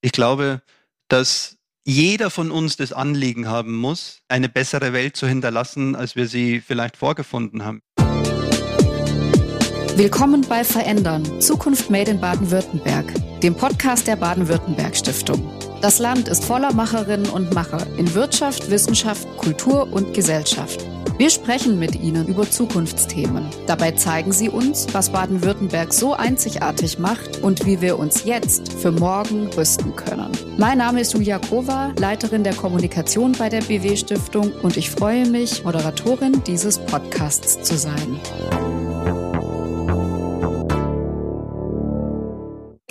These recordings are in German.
Ich glaube, dass jeder von uns das Anliegen haben muss, eine bessere Welt zu hinterlassen, als wir sie vielleicht vorgefunden haben. Willkommen bei Verändern, Zukunft Made in Baden-Württemberg, dem Podcast der Baden-Württemberg Stiftung. Das Land ist voller Macherinnen und Macher in Wirtschaft, Wissenschaft, Kultur und Gesellschaft. Wir sprechen mit Ihnen über Zukunftsthemen. Dabei zeigen Sie uns, was Baden-Württemberg so einzigartig macht und wie wir uns jetzt für morgen rüsten können. Mein Name ist Julia Kova, Leiterin der Kommunikation bei der BW Stiftung und ich freue mich, Moderatorin dieses Podcasts zu sein.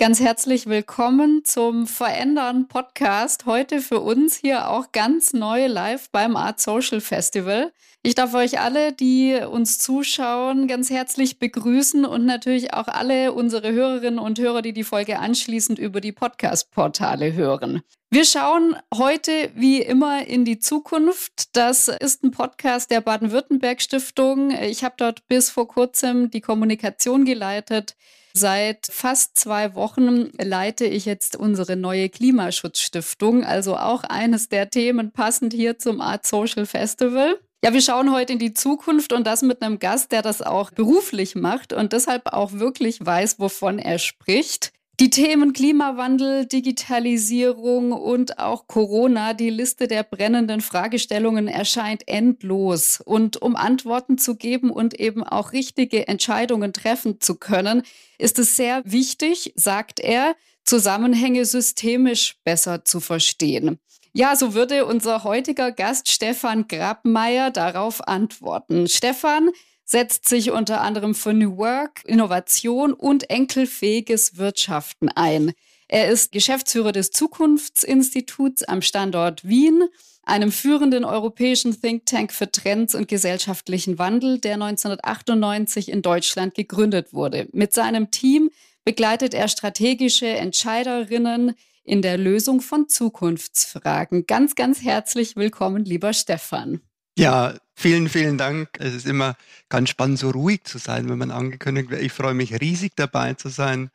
Ganz herzlich willkommen zum Verändern Podcast. Heute für uns hier auch ganz neu live beim Art Social Festival. Ich darf euch alle, die uns zuschauen, ganz herzlich begrüßen und natürlich auch alle unsere Hörerinnen und Hörer, die die Folge anschließend über die Podcast-Portale hören. Wir schauen heute wie immer in die Zukunft. Das ist ein Podcast der Baden-Württemberg Stiftung. Ich habe dort bis vor kurzem die Kommunikation geleitet. Seit fast zwei Wochen leite ich jetzt unsere neue Klimaschutzstiftung, also auch eines der Themen passend hier zum Art Social Festival. Ja, wir schauen heute in die Zukunft und das mit einem Gast, der das auch beruflich macht und deshalb auch wirklich weiß, wovon er spricht. Die Themen Klimawandel, Digitalisierung und auch Corona, die Liste der brennenden Fragestellungen erscheint endlos. Und um Antworten zu geben und eben auch richtige Entscheidungen treffen zu können, ist es sehr wichtig, sagt er, Zusammenhänge systemisch besser zu verstehen. Ja, so würde unser heutiger Gast Stefan Grabmeier darauf antworten. Stefan setzt sich unter anderem für New Work, Innovation und enkelfähiges Wirtschaften ein. Er ist Geschäftsführer des Zukunftsinstituts am Standort Wien, einem führenden europäischen Think Tank für Trends und gesellschaftlichen Wandel, der 1998 in Deutschland gegründet wurde. Mit seinem Team begleitet er strategische Entscheiderinnen in der Lösung von Zukunftsfragen. Ganz, ganz herzlich willkommen, lieber Stefan. Ja, vielen, vielen Dank. Es ist immer ganz spannend, so ruhig zu sein, wenn man angekündigt wird. Ich freue mich riesig dabei zu sein.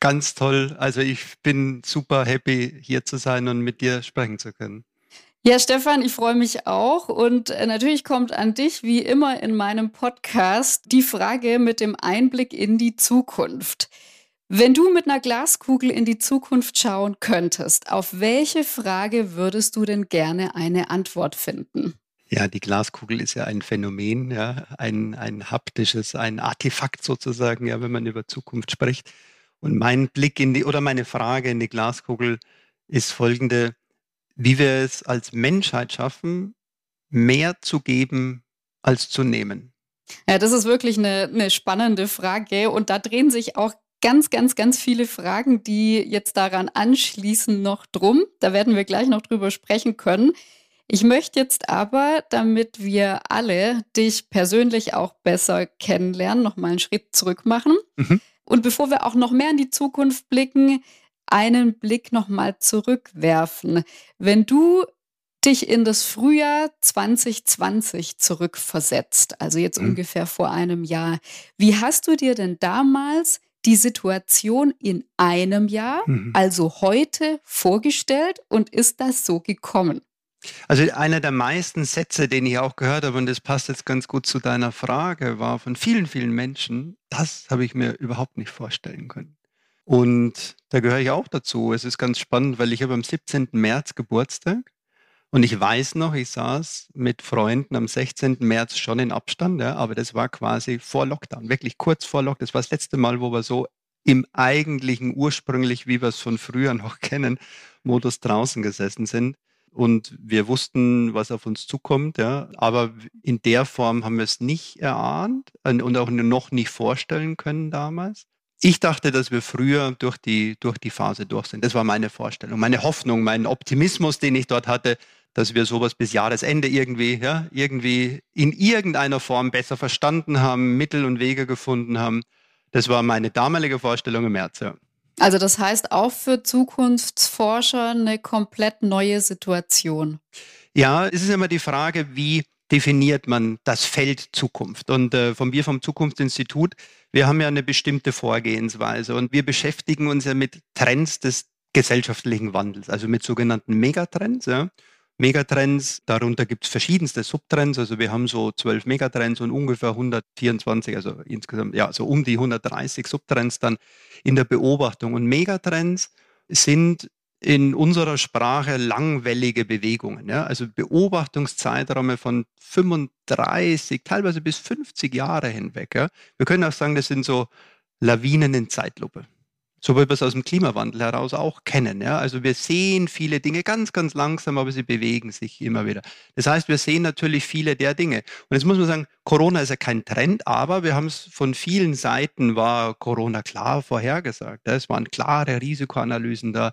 Ganz toll. Also ich bin super happy, hier zu sein und mit dir sprechen zu können. Ja, Stefan, ich freue mich auch. Und äh, natürlich kommt an dich, wie immer in meinem Podcast, die Frage mit dem Einblick in die Zukunft. Wenn du mit einer Glaskugel in die Zukunft schauen könntest, auf welche Frage würdest du denn gerne eine Antwort finden? Ja, die Glaskugel ist ja ein Phänomen, ja, ein, ein haptisches, ein Artefakt sozusagen, ja, wenn man über Zukunft spricht. Und mein Blick in die oder meine Frage in die Glaskugel ist folgende: Wie wir es als Menschheit schaffen, mehr zu geben als zu nehmen. Ja, das ist wirklich eine, eine spannende Frage und da drehen sich auch ganz, ganz, ganz viele Fragen, die jetzt daran anschließen, noch drum. Da werden wir gleich noch drüber sprechen können. Ich möchte jetzt aber, damit wir alle dich persönlich auch besser kennenlernen, noch mal einen Schritt zurück machen. Mhm. Und bevor wir auch noch mehr in die Zukunft blicken, einen Blick noch mal zurückwerfen. Wenn du dich in das Frühjahr 2020 zurückversetzt, also jetzt mhm. ungefähr vor einem Jahr, wie hast du dir denn damals die Situation in einem Jahr, mhm. also heute, vorgestellt und ist das so gekommen? Also einer der meisten Sätze, den ich auch gehört habe, und das passt jetzt ganz gut zu deiner Frage, war von vielen, vielen Menschen, das habe ich mir überhaupt nicht vorstellen können. Und da gehöre ich auch dazu. Es ist ganz spannend, weil ich habe am 17. März Geburtstag und ich weiß noch, ich saß mit Freunden am 16. März schon in Abstand, ja, aber das war quasi vor Lockdown, wirklich kurz vor Lockdown. Das war das letzte Mal, wo wir so im eigentlichen, ursprünglich, wie wir es von früher noch kennen, Modus draußen gesessen sind. Und wir wussten, was auf uns zukommt, ja. Aber in der Form haben wir es nicht erahnt und auch noch nicht vorstellen können damals. Ich dachte, dass wir früher durch die, durch die Phase durch sind. Das war meine Vorstellung, meine Hoffnung, mein Optimismus, den ich dort hatte, dass wir sowas bis Jahresende irgendwie, ja, irgendwie in irgendeiner Form besser verstanden haben, Mittel und Wege gefunden haben. Das war meine damalige Vorstellung im März, ja. Also das heißt auch für Zukunftsforscher eine komplett neue Situation. Ja, es ist immer die Frage, wie definiert man das Feld Zukunft? Und äh, von wir vom Zukunftsinstitut, wir haben ja eine bestimmte Vorgehensweise und wir beschäftigen uns ja mit Trends des gesellschaftlichen Wandels, also mit sogenannten Megatrends. Ja. Megatrends, darunter gibt es verschiedenste Subtrends, also wir haben so zwölf Megatrends und ungefähr 124, also insgesamt, ja, so um die 130 Subtrends dann in der Beobachtung. Und Megatrends sind in unserer Sprache langwellige Bewegungen, ja, also Beobachtungszeiträume von 35, teilweise bis 50 Jahre hinweg. Ja. Wir können auch sagen, das sind so Lawinen in Zeitlupe. So wie wir es aus dem Klimawandel heraus auch kennen. Ja. Also wir sehen viele Dinge ganz, ganz langsam, aber sie bewegen sich immer wieder. Das heißt, wir sehen natürlich viele der Dinge. Und jetzt muss man sagen, Corona ist ja kein Trend, aber wir haben es von vielen Seiten war Corona klar vorhergesagt. Es waren klare Risikoanalysen da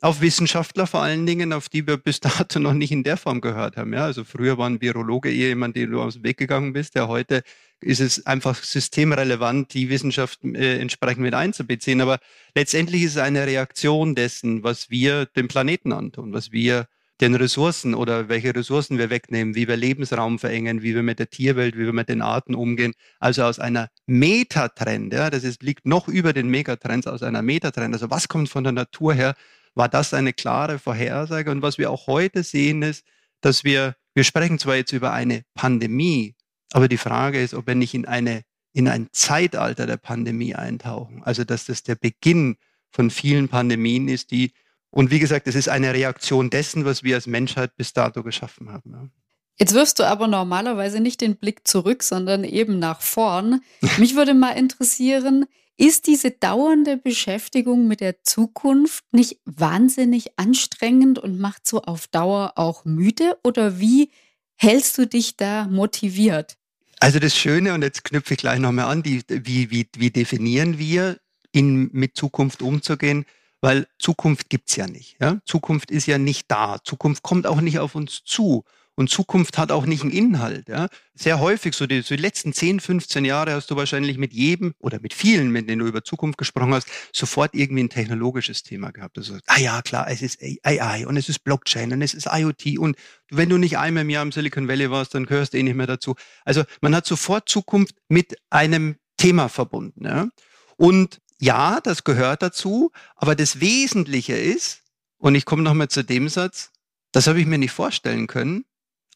auf Wissenschaftler vor allen Dingen, auf die wir bis dato noch nicht in der Form gehört haben. Ja, also früher war ein Virologe eher jemand, dem du aus dem Weg gegangen bist. Der heute ist es einfach systemrelevant, die Wissenschaft äh, entsprechend mit einzubeziehen. Aber letztendlich ist es eine Reaktion dessen, was wir dem Planeten antun, was wir den Ressourcen oder welche Ressourcen wir wegnehmen, wie wir Lebensraum verengen, wie wir mit der Tierwelt, wie wir mit den Arten umgehen. Also aus einer Metatrend, ja, das ist, liegt noch über den Megatrends, aus einer Metatrend. Also was kommt von der Natur her? War das eine klare Vorhersage. Und was wir auch heute sehen, ist, dass wir, wir sprechen zwar jetzt über eine Pandemie, aber die Frage ist, ob wir nicht in eine, in ein Zeitalter der Pandemie eintauchen. Also, dass das der Beginn von vielen Pandemien ist, die, und wie gesagt, es ist eine Reaktion dessen, was wir als Menschheit bis dato geschaffen haben. Jetzt wirfst du aber normalerweise nicht den Blick zurück, sondern eben nach vorn. Mich würde mal interessieren, ist diese dauernde Beschäftigung mit der Zukunft nicht wahnsinnig anstrengend und macht so auf Dauer auch müde? Oder wie hältst du dich da motiviert? Also das Schöne, und jetzt knüpfe ich gleich nochmal an, die, wie, wie, wie definieren wir, in, mit Zukunft umzugehen? Weil Zukunft gibt's ja nicht. Ja? Zukunft ist ja nicht da. Zukunft kommt auch nicht auf uns zu. Und Zukunft hat auch nicht einen Inhalt. Ja? Sehr häufig, so die, so die letzten 10, 15 Jahre hast du wahrscheinlich mit jedem oder mit vielen, mit denen du über Zukunft gesprochen hast, sofort irgendwie ein technologisches Thema gehabt. Also, ah ja, klar, es ist AI und es ist Blockchain und es ist IoT und wenn du nicht einmal im Jahr im Silicon Valley warst, dann gehörst du eh nicht mehr dazu. Also man hat sofort Zukunft mit einem Thema verbunden. Ja? Und ja, das gehört dazu, aber das Wesentliche ist, und ich komme nochmal zu dem Satz, das habe ich mir nicht vorstellen können,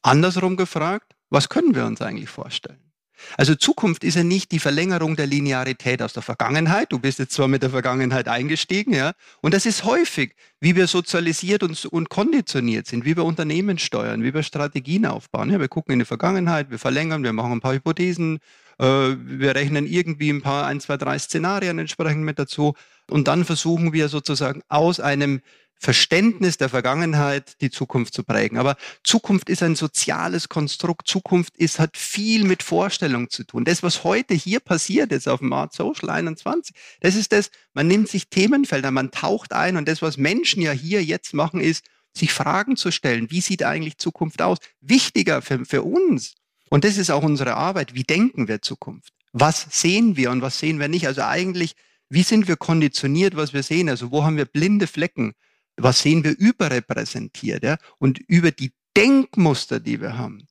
Andersrum gefragt, was können wir uns eigentlich vorstellen? Also Zukunft ist ja nicht die Verlängerung der Linearität aus der Vergangenheit. Du bist jetzt zwar mit der Vergangenheit eingestiegen, ja, und das ist häufig, wie wir sozialisiert und, und konditioniert sind, wie wir Unternehmen steuern, wie wir Strategien aufbauen. Ja, wir gucken in die Vergangenheit, wir verlängern, wir machen ein paar Hypothesen, äh, wir rechnen irgendwie ein paar, ein, zwei, drei Szenarien entsprechend mit dazu und dann versuchen wir sozusagen aus einem Verständnis der Vergangenheit die Zukunft zu prägen. Aber Zukunft ist ein soziales Konstrukt. Zukunft ist, hat viel mit Vorstellung zu tun. Das, was heute hier passiert ist auf dem Art Social 21, das ist das, man nimmt sich Themenfelder, man taucht ein und das, was Menschen ja hier jetzt machen, ist, sich Fragen zu stellen. Wie sieht eigentlich Zukunft aus? Wichtiger für, für uns. Und das ist auch unsere Arbeit. Wie denken wir Zukunft? Was sehen wir und was sehen wir nicht? Also eigentlich, wie sind wir konditioniert, was wir sehen? Also wo haben wir blinde Flecken? Was sehen wir überrepräsentiert ja? und über die Denkmuster, die wir haben,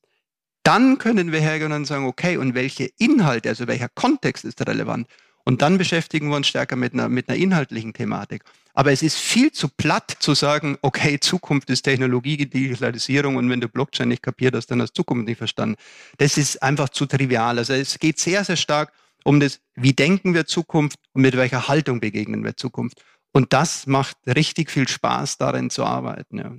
dann können wir hergehen und sagen, okay, und welche Inhalte, also welcher Kontext ist relevant? Und dann beschäftigen wir uns stärker mit einer, mit einer inhaltlichen Thematik. Aber es ist viel zu platt zu sagen, okay, Zukunft ist Technologie, Digitalisierung und wenn du Blockchain nicht kapiert hast, dann hast du Zukunft nicht verstanden. Das ist einfach zu trivial. Also es geht sehr, sehr stark um das, wie denken wir Zukunft und mit welcher Haltung begegnen wir Zukunft. Und das macht richtig viel Spaß, darin zu arbeiten. Ja.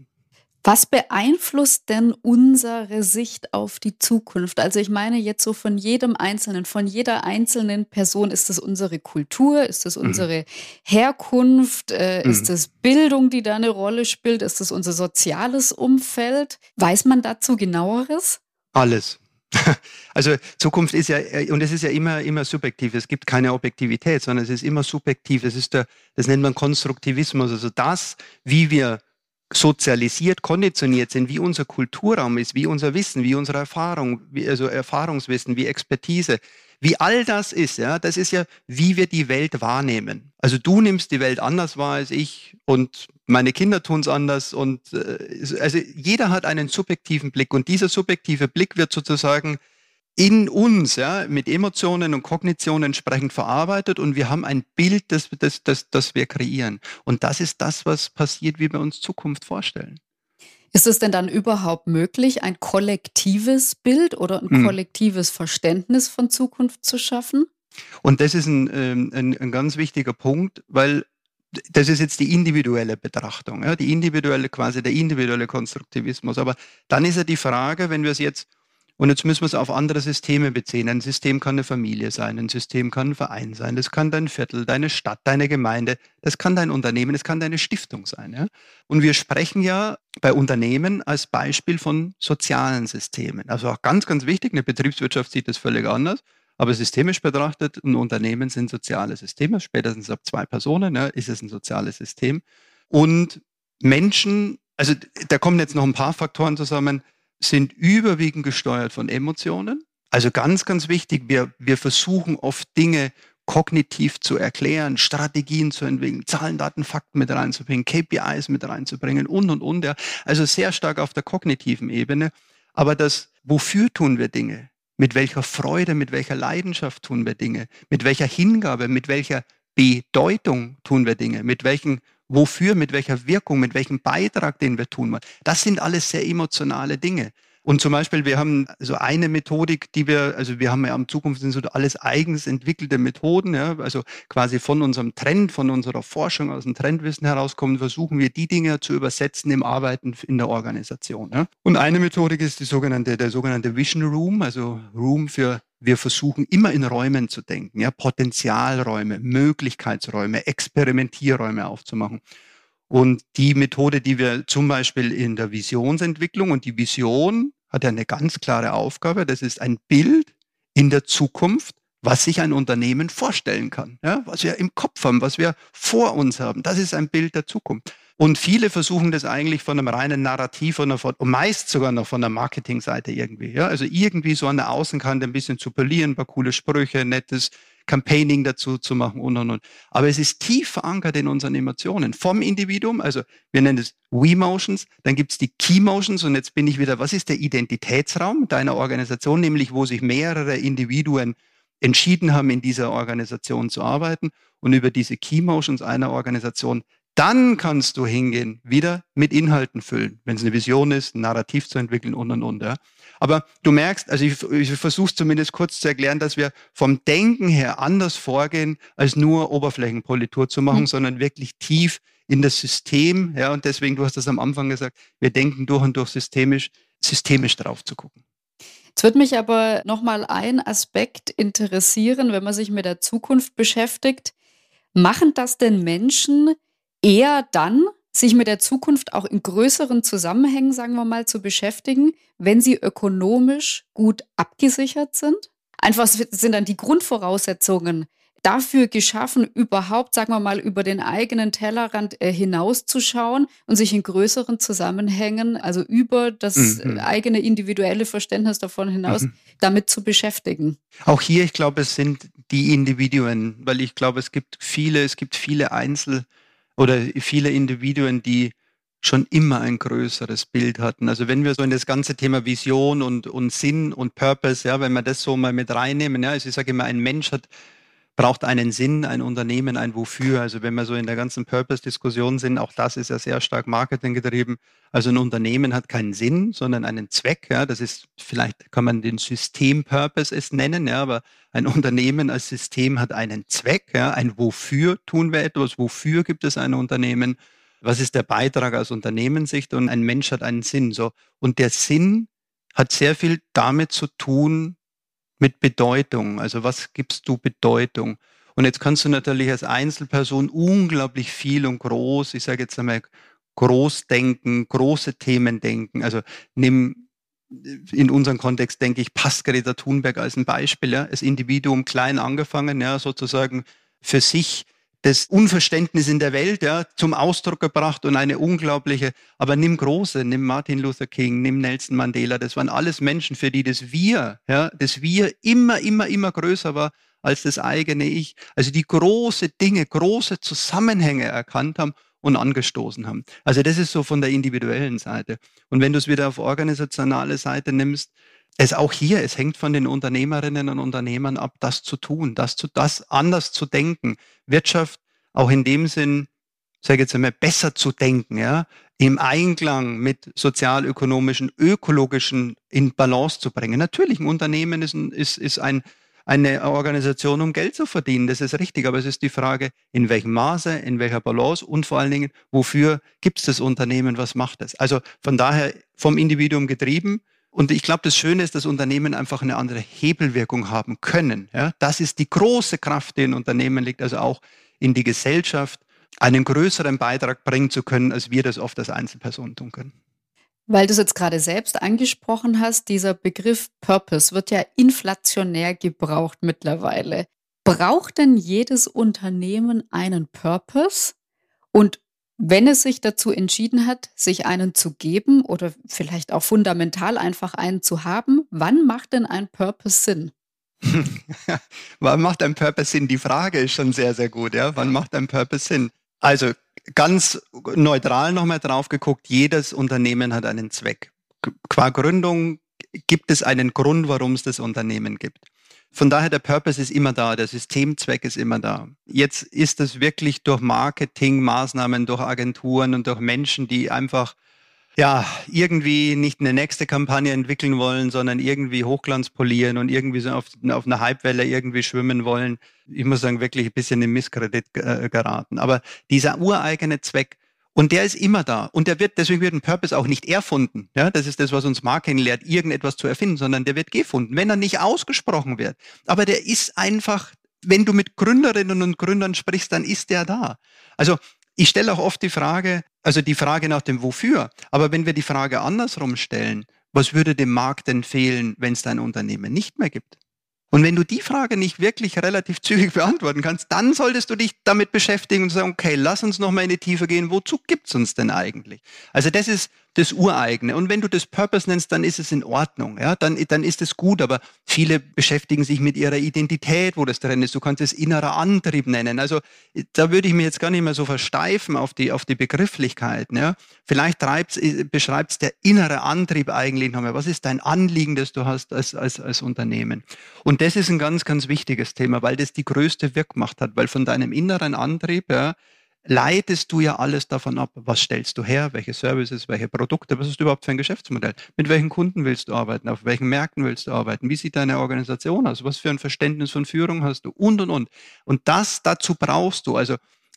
Was beeinflusst denn unsere Sicht auf die Zukunft? Also ich meine jetzt so von jedem Einzelnen, von jeder einzelnen Person. Ist das unsere Kultur? Ist das mhm. unsere mhm. Herkunft? Äh, mhm. Ist das Bildung, die da eine Rolle spielt? Ist das unser soziales Umfeld? Weiß man dazu genaueres? Alles. Also Zukunft ist ja, äh, und es ist ja immer, immer subjektiv. Es gibt keine Objektivität, sondern es ist immer subjektiv. Es ist der, das nennt man Konstruktivismus. Also das, wie wir sozialisiert, konditioniert sind, wie unser Kulturraum ist, wie unser Wissen, wie unsere Erfahrung, wie, also Erfahrungswissen, wie Expertise, wie all das ist, ja, das ist ja, wie wir die Welt wahrnehmen. Also du nimmst die Welt anders wahr als ich und meine Kinder tun es anders und äh, also jeder hat einen subjektiven Blick und dieser subjektive Blick wird sozusagen in uns, ja, mit Emotionen und Kognitionen entsprechend verarbeitet und wir haben ein Bild, das, das, das, das wir kreieren. Und das ist das, was passiert, wie wir uns Zukunft vorstellen. Ist es denn dann überhaupt möglich, ein kollektives Bild oder ein hm. kollektives Verständnis von Zukunft zu schaffen? Und das ist ein, ähm, ein, ein ganz wichtiger Punkt, weil das ist jetzt die individuelle Betrachtung, ja, die individuelle, quasi der individuelle Konstruktivismus. Aber dann ist ja die Frage, wenn wir es jetzt und jetzt müssen wir es auf andere Systeme beziehen. Ein System kann eine Familie sein, ein System kann ein Verein sein, das kann dein Viertel, deine Stadt, deine Gemeinde, das kann dein Unternehmen, das kann deine Stiftung sein. Ja? Und wir sprechen ja bei Unternehmen als Beispiel von sozialen Systemen. Also auch ganz, ganz wichtig, eine Betriebswirtschaft sieht das völlig anders. Aber systemisch betrachtet, ein Unternehmen sind soziale Systeme. Spätestens ab zwei Personen ja, ist es ein soziales System. Und Menschen, also da kommen jetzt noch ein paar Faktoren zusammen sind überwiegend gesteuert von Emotionen. Also ganz, ganz wichtig, wir, wir versuchen oft Dinge kognitiv zu erklären, Strategien zu entwickeln, Zahlen, Daten, Fakten mit reinzubringen, KPIs mit reinzubringen und, und, und. Ja. Also sehr stark auf der kognitiven Ebene. Aber das, wofür tun wir Dinge? Mit welcher Freude, mit welcher Leidenschaft tun wir Dinge? Mit welcher Hingabe, mit welcher Bedeutung tun wir Dinge? Mit welchen wofür, mit welcher Wirkung, mit welchem Beitrag, den wir tun wollen. Das sind alles sehr emotionale Dinge. Und zum Beispiel, wir haben so eine Methodik, die wir, also wir haben ja am Zukunft sind so alles eigens entwickelte Methoden, ja, also quasi von unserem Trend, von unserer Forschung aus dem Trendwissen herauskommen, versuchen wir die Dinge zu übersetzen im Arbeiten in der Organisation. Ja. Und eine Methodik ist die sogenannte, der sogenannte Vision Room, also Room für wir versuchen immer in Räumen zu denken, ja, Potenzialräume, Möglichkeitsräume, Experimentierräume aufzumachen. Und die Methode, die wir zum Beispiel in der Visionsentwicklung und die Vision hat ja eine ganz klare Aufgabe, das ist ein Bild in der Zukunft, was sich ein Unternehmen vorstellen kann, ja, was wir im Kopf haben, was wir vor uns haben. Das ist ein Bild der Zukunft. Und viele versuchen das eigentlich von einem reinen Narrativ oder von, und meist sogar noch von der Marketingseite irgendwie. Ja? Also irgendwie so an der Außenkante ein bisschen zu polieren, ein paar coole Sprüche, nettes Campaigning dazu zu machen und und und. Aber es ist tief verankert in unseren Emotionen. Vom Individuum, also wir nennen es We-Motions, dann gibt es die Key-Motions und jetzt bin ich wieder, was ist der Identitätsraum deiner Organisation, nämlich wo sich mehrere Individuen entschieden haben, in dieser Organisation zu arbeiten und über diese Key Motions einer Organisation dann kannst du hingehen, wieder mit Inhalten füllen, wenn es eine Vision ist, ein Narrativ zu entwickeln und und und. Ja. Aber du merkst, also ich, ich versuche zumindest kurz zu erklären, dass wir vom Denken her anders vorgehen, als nur Oberflächenpolitur zu machen, mhm. sondern wirklich tief in das System. Ja, und deswegen, du hast das am Anfang gesagt, wir denken durch und durch systemisch, systemisch drauf zu gucken. Jetzt würde mich aber nochmal ein Aspekt interessieren, wenn man sich mit der Zukunft beschäftigt. Machen das denn Menschen, eher dann sich mit der Zukunft auch in größeren Zusammenhängen, sagen wir mal, zu beschäftigen, wenn sie ökonomisch gut abgesichert sind. Einfach sind dann die Grundvoraussetzungen dafür geschaffen, überhaupt, sagen wir mal, über den eigenen Tellerrand äh, hinauszuschauen und sich in größeren Zusammenhängen, also über das mhm. eigene individuelle Verständnis davon hinaus, mhm. damit zu beschäftigen. Auch hier, ich glaube, es sind die Individuen, weil ich glaube, es gibt viele, es gibt viele Einzel- oder viele Individuen, die schon immer ein größeres Bild hatten. Also wenn wir so in das ganze Thema Vision und, und Sinn und Purpose, ja, wenn wir das so mal mit reinnehmen, ja, also ich sage immer, ein Mensch hat braucht einen Sinn, ein Unternehmen, ein Wofür. Also wenn wir so in der ganzen Purpose-Diskussion sind, auch das ist ja sehr stark Marketing getrieben. Also ein Unternehmen hat keinen Sinn, sondern einen Zweck. Ja, das ist vielleicht kann man den System-Purpose es nennen, ja, aber ein Unternehmen als System hat einen Zweck. Ja, ein Wofür tun wir etwas? Wofür gibt es ein Unternehmen? Was ist der Beitrag aus Unternehmenssicht? Und ein Mensch hat einen Sinn. So und der Sinn hat sehr viel damit zu tun, mit Bedeutung. Also was gibst du Bedeutung? Und jetzt kannst du natürlich als Einzelperson unglaublich viel und groß, ich sage jetzt einmal, groß denken, große Themen denken. Also nimm in unserem Kontext, denke ich, passt Greta Thunberg als ein Beispiel. Ja, als Individuum klein angefangen, ja, sozusagen für sich das Unverständnis in der Welt ja, zum Ausdruck gebracht und eine unglaubliche, aber nimm große, nimm Martin Luther King, nimm Nelson Mandela, das waren alles Menschen, für die das Wir, ja, das Wir immer, immer, immer größer war als das eigene Ich. Also die große Dinge, große Zusammenhänge erkannt haben und angestoßen haben. Also das ist so von der individuellen Seite. Und wenn du es wieder auf organisationale Seite nimmst, es auch hier, es hängt von den Unternehmerinnen und Unternehmern ab, das zu tun, das zu, das anders zu denken. Wirtschaft auch in dem Sinn, sage jetzt einmal, besser zu denken, ja, im Einklang mit sozialökonomischen, ökologischen in Balance zu bringen. Natürlich, ein Unternehmen ist, ist, ist ein, eine Organisation, um Geld zu verdienen. Das ist richtig, aber es ist die Frage, in welchem Maße, in welcher Balance und vor allen Dingen, wofür gibt es das Unternehmen, was macht es? Also von daher vom Individuum getrieben, und ich glaube, das Schöne ist, dass Unternehmen einfach eine andere Hebelwirkung haben können. Ja? Das ist die große Kraft, die in Unternehmen liegt, also auch in die Gesellschaft einen größeren Beitrag bringen zu können, als wir das oft als Einzelpersonen tun können. Weil du es jetzt gerade selbst angesprochen hast, dieser Begriff Purpose wird ja inflationär gebraucht mittlerweile. Braucht denn jedes Unternehmen einen Purpose? Und wenn es sich dazu entschieden hat, sich einen zu geben oder vielleicht auch fundamental einfach einen zu haben, wann macht denn ein Purpose Sinn? wann macht ein Purpose Sinn? Die Frage ist schon sehr, sehr gut. Ja? Wann macht ein Purpose Sinn? Also ganz neutral nochmal drauf geguckt, jedes Unternehmen hat einen Zweck. Qua Gründung gibt es einen Grund, warum es das Unternehmen gibt. Von daher, der Purpose ist immer da, der Systemzweck ist immer da. Jetzt ist es wirklich durch Marketingmaßnahmen, durch Agenturen und durch Menschen, die einfach ja, irgendwie nicht eine nächste Kampagne entwickeln wollen, sondern irgendwie Hochglanz polieren und irgendwie so auf, auf einer Hypewelle irgendwie schwimmen wollen. Ich muss sagen, wirklich ein bisschen in Misskredit äh, geraten. Aber dieser ureigene Zweck, und der ist immer da. Und der wird, deswegen wird ein Purpose auch nicht erfunden. Ja, das ist das, was uns Marketing lehrt, irgendetwas zu erfinden, sondern der wird gefunden, wenn er nicht ausgesprochen wird. Aber der ist einfach, wenn du mit Gründerinnen und Gründern sprichst, dann ist der da. Also, ich stelle auch oft die Frage, also die Frage nach dem Wofür. Aber wenn wir die Frage andersrum stellen, was würde dem Markt denn fehlen, wenn es dein Unternehmen nicht mehr gibt? Und wenn du die Frage nicht wirklich relativ zügig beantworten kannst, dann solltest du dich damit beschäftigen und sagen, okay, lass uns noch mal in die Tiefe gehen, wozu gibt's uns denn eigentlich? Also das ist das Ureigene. Und wenn du das Purpose nennst, dann ist es in Ordnung. Ja, dann, dann ist es gut. Aber viele beschäftigen sich mit ihrer Identität, wo das drin ist. Du kannst es innerer Antrieb nennen. Also da würde ich mir jetzt gar nicht mehr so versteifen auf die, auf die Begrifflichkeiten. Ja. Vielleicht beschreibt es der innere Antrieb eigentlich nochmal. Was ist dein Anliegen, das du hast als, als, als Unternehmen? Und das ist ein ganz, ganz wichtiges Thema, weil das die größte Wirkmacht hat. Weil von deinem inneren Antrieb, ja, leitest du ja alles davon ab, was stellst du her, welche Services, welche Produkte, was ist überhaupt für ein Geschäftsmodell, mit welchen Kunden willst du arbeiten, auf welchen Märkten willst du arbeiten, wie sieht deine Organisation aus, was für ein Verständnis von Führung hast du? Und und und. Und das dazu brauchst du, also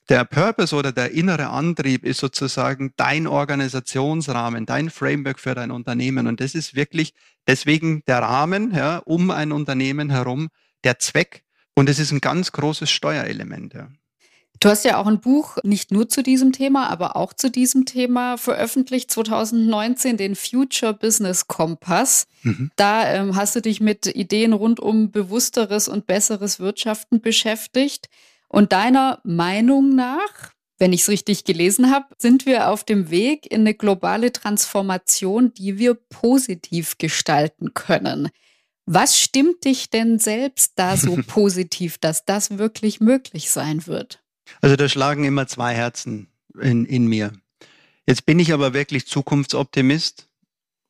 der Purpose oder der innere Antrieb ist sozusagen dein Organisationsrahmen, dein Framework für dein Unternehmen. Und das ist wirklich deswegen der Rahmen ja, um ein Unternehmen herum, der Zweck. Und es ist ein ganz großes Steuerelement. Ja. Du hast ja auch ein Buch nicht nur zu diesem Thema, aber auch zu diesem Thema veröffentlicht 2019, den Future Business Kompass. Mhm. Da ähm, hast du dich mit Ideen rund um bewussteres und besseres Wirtschaften beschäftigt. Und deiner Meinung nach, wenn ich es richtig gelesen habe, sind wir auf dem Weg in eine globale Transformation, die wir positiv gestalten können. Was stimmt dich denn selbst da so positiv, dass das wirklich möglich sein wird? Also da schlagen immer zwei Herzen in, in mir. Jetzt bin ich aber wirklich Zukunftsoptimist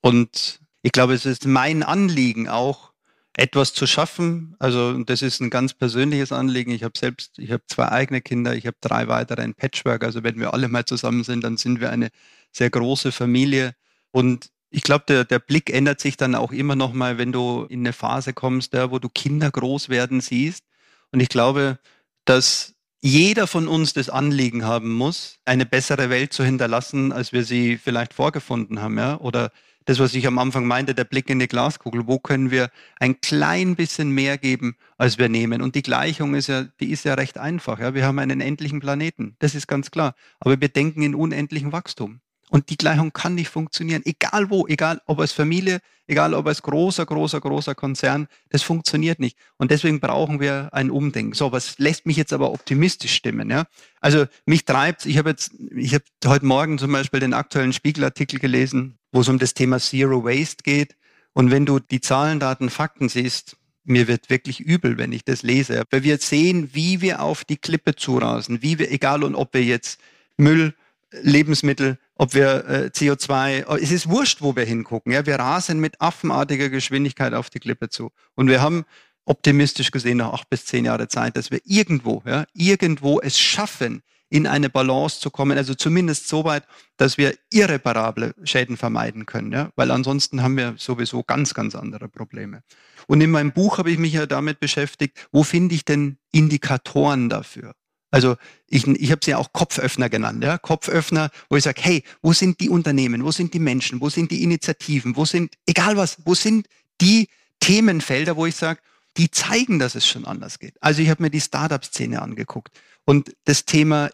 und ich glaube, es ist mein Anliegen auch, etwas zu schaffen. Also das ist ein ganz persönliches Anliegen. Ich habe selbst, ich habe zwei eigene Kinder, ich habe drei weitere in Patchwork. Also wenn wir alle mal zusammen sind, dann sind wir eine sehr große Familie. Und ich glaube, der, der Blick ändert sich dann auch immer noch mal, wenn du in eine Phase kommst, ja, wo du Kinder groß werden siehst. Und ich glaube, dass jeder von uns das Anliegen haben muss, eine bessere Welt zu hinterlassen, als wir sie vielleicht vorgefunden haben, ja? Oder das, was ich am Anfang meinte, der Blick in die Glaskugel. Wo können wir ein klein bisschen mehr geben, als wir nehmen? Und die Gleichung ist ja, die ist ja recht einfach. Ja? Wir haben einen endlichen Planeten. Das ist ganz klar. Aber wir denken in unendlichem Wachstum. Und die Gleichung kann nicht funktionieren, egal wo, egal ob als Familie, egal ob als großer, großer, großer Konzern, das funktioniert nicht. Und deswegen brauchen wir ein Umdenken. So, was lässt mich jetzt aber optimistisch stimmen? Ja? Also mich treibt, ich habe jetzt, ich habe heute Morgen zum Beispiel den aktuellen Spiegelartikel gelesen, wo es um das Thema Zero Waste geht. Und wenn du die Zahlen, Daten, Fakten siehst, mir wird wirklich übel, wenn ich das lese. Weil wir sehen, wie wir auf die Klippe zurasen, wie wir, egal und ob wir jetzt Müll, Lebensmittel, ob wir äh, CO2, es ist wurscht, wo wir hingucken. Ja, wir rasen mit affenartiger Geschwindigkeit auf die Klippe zu. Und wir haben optimistisch gesehen noch acht bis zehn Jahre Zeit, dass wir irgendwo, ja, irgendwo es schaffen, in eine Balance zu kommen, also zumindest so weit, dass wir irreparable Schäden vermeiden können, ja, weil ansonsten haben wir sowieso ganz, ganz andere Probleme. Und in meinem Buch habe ich mich ja damit beschäftigt, wo finde ich denn Indikatoren dafür? Also ich, ich habe sie ja auch Kopföffner genannt, ja? Kopföffner, wo ich sage, hey, wo sind die Unternehmen, wo sind die Menschen, wo sind die Initiativen, wo sind, egal was, wo sind die Themenfelder, wo ich sage, die zeigen, dass es schon anders geht. Also ich habe mir die Startup-Szene angeguckt und das Thema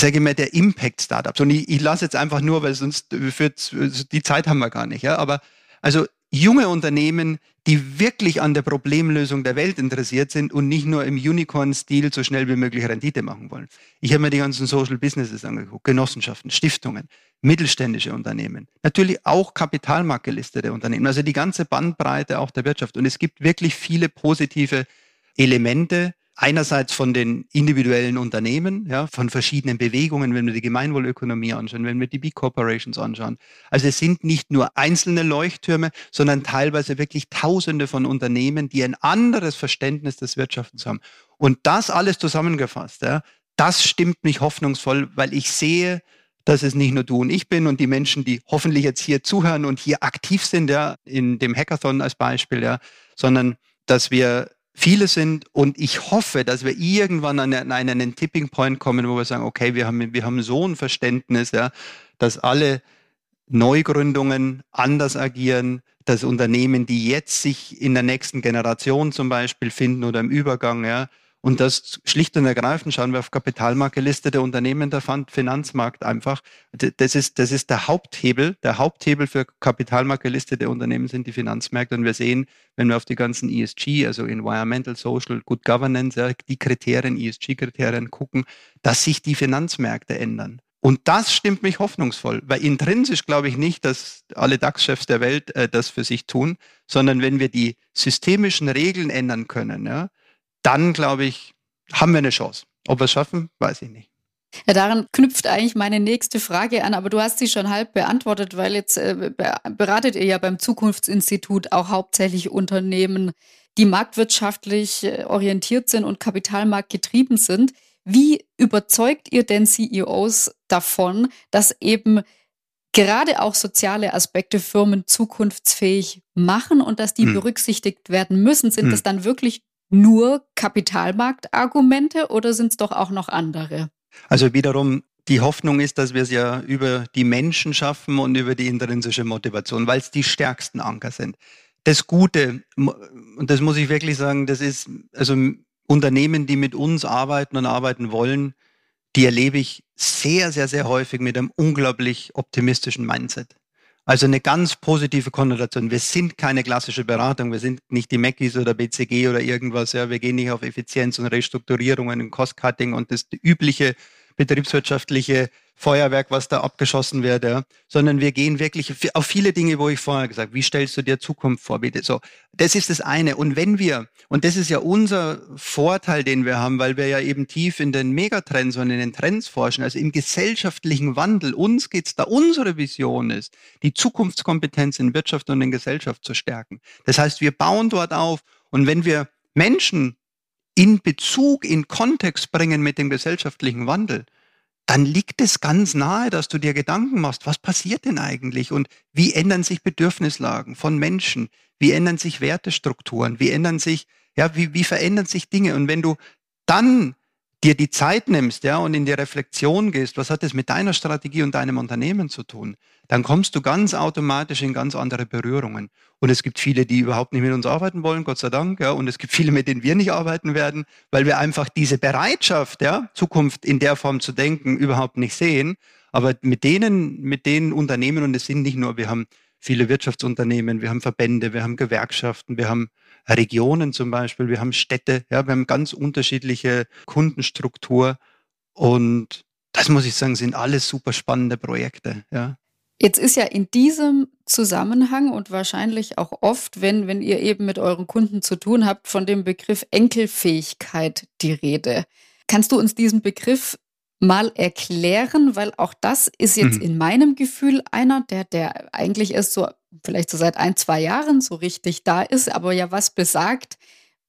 sage mal, der Impact Startups. Und ich, ich lasse jetzt einfach nur, weil sonst führt, die Zeit haben wir gar nicht. Ja? Aber also junge Unternehmen, die wirklich an der Problemlösung der Welt interessiert sind und nicht nur im Unicorn-Stil so schnell wie möglich Rendite machen wollen. Ich habe mir die ganzen Social Businesses angeguckt, Genossenschaften, Stiftungen, mittelständische Unternehmen, natürlich auch kapitalmarktgelistete Unternehmen, also die ganze Bandbreite auch der Wirtschaft. Und es gibt wirklich viele positive Elemente, einerseits von den individuellen Unternehmen, ja, von verschiedenen Bewegungen, wenn wir die Gemeinwohlökonomie anschauen, wenn wir die B-Corporations anschauen. Also es sind nicht nur einzelne Leuchttürme, sondern teilweise wirklich Tausende von Unternehmen, die ein anderes Verständnis des Wirtschaftens haben. Und das alles zusammengefasst, ja, das stimmt mich hoffnungsvoll, weil ich sehe, dass es nicht nur du und ich bin und die Menschen, die hoffentlich jetzt hier zuhören und hier aktiv sind, ja, in dem Hackathon als Beispiel, ja, sondern dass wir viele sind und ich hoffe, dass wir irgendwann an einen, an einen Tipping Point kommen, wo wir sagen, okay, wir haben, wir haben so ein Verständnis, ja, dass alle Neugründungen anders agieren, dass Unternehmen, die jetzt sich in der nächsten Generation zum Beispiel finden oder im Übergang, ja, und das schlicht und ergreifend schauen wir auf kapitalmarktgelistete Unternehmen, der Finanzmarkt einfach. Das ist, das ist der Haupthebel. Der Haupthebel für kapitalmarktgelistete Unternehmen sind die Finanzmärkte. Und wir sehen, wenn wir auf die ganzen ESG, also Environmental, Social, Good Governance, die Kriterien, ESG-Kriterien gucken, dass sich die Finanzmärkte ändern. Und das stimmt mich hoffnungsvoll, weil intrinsisch glaube ich nicht, dass alle DAX-Chefs der Welt äh, das für sich tun, sondern wenn wir die systemischen Regeln ändern können, ja, dann glaube ich, haben wir eine Chance. Ob wir es schaffen, weiß ich nicht. Ja, daran knüpft eigentlich meine nächste Frage an, aber du hast sie schon halb beantwortet, weil jetzt äh, beratet ihr ja beim Zukunftsinstitut auch hauptsächlich Unternehmen, die marktwirtschaftlich äh, orientiert sind und kapitalmarktgetrieben sind. Wie überzeugt ihr denn CEOs davon, dass eben gerade auch soziale Aspekte Firmen zukunftsfähig machen und dass die hm. berücksichtigt werden müssen? Sind hm. das dann wirklich nur Kapitalmarktargumente oder sind es doch auch noch andere? Also wiederum, die Hoffnung ist, dass wir es ja über die Menschen schaffen und über die intrinsische Motivation, weil es die stärksten Anker sind. Das Gute, und das muss ich wirklich sagen, das ist, also Unternehmen, die mit uns arbeiten und arbeiten wollen, die erlebe ich sehr, sehr, sehr häufig mit einem unglaublich optimistischen Mindset. Also eine ganz positive Konnotation. Wir sind keine klassische Beratung. Wir sind nicht die Mackies oder BCG oder irgendwas. Ja, wir gehen nicht auf Effizienz und Restrukturierungen und Cost-Cutting und das übliche betriebswirtschaftliche Feuerwerk, was da abgeschossen wird, ja, sondern wir gehen wirklich auf viele Dinge, wo ich vorher gesagt, habe, wie stellst du dir Zukunft vor, bitte? So, das ist das eine. Und wenn wir, und das ist ja unser Vorteil, den wir haben, weil wir ja eben tief in den Megatrends und in den Trends forschen, also im gesellschaftlichen Wandel, uns geht's da, unsere Vision ist, die Zukunftskompetenz in Wirtschaft und in Gesellschaft zu stärken. Das heißt, wir bauen dort auf und wenn wir Menschen in Bezug, in Kontext bringen mit dem gesellschaftlichen Wandel, dann liegt es ganz nahe, dass du dir Gedanken machst, was passiert denn eigentlich und wie ändern sich Bedürfnislagen von Menschen, wie ändern sich Wertestrukturen, wie ändern sich, ja, wie, wie verändern sich Dinge? Und wenn du dann dir die Zeit nimmst, ja, und in die Reflexion gehst, was hat das mit deiner Strategie und deinem Unternehmen zu tun, dann kommst du ganz automatisch in ganz andere Berührungen. Und es gibt viele, die überhaupt nicht mit uns arbeiten wollen, Gott sei Dank, ja, und es gibt viele, mit denen wir nicht arbeiten werden, weil wir einfach diese Bereitschaft, ja, Zukunft in der Form zu denken, überhaupt nicht sehen. Aber mit denen, mit den Unternehmen, und es sind nicht nur, wir haben viele Wirtschaftsunternehmen, wir haben Verbände, wir haben Gewerkschaften, wir haben Regionen zum Beispiel, wir haben Städte, ja, wir haben ganz unterschiedliche Kundenstruktur und das muss ich sagen, sind alles super spannende Projekte, ja. Jetzt ist ja in diesem Zusammenhang und wahrscheinlich auch oft, wenn, wenn ihr eben mit euren Kunden zu tun habt, von dem Begriff Enkelfähigkeit die Rede. Kannst du uns diesen Begriff mal erklären, weil auch das ist jetzt mhm. in meinem Gefühl einer, der, der eigentlich erst so, vielleicht so seit ein, zwei Jahren so richtig da ist, aber ja was besagt,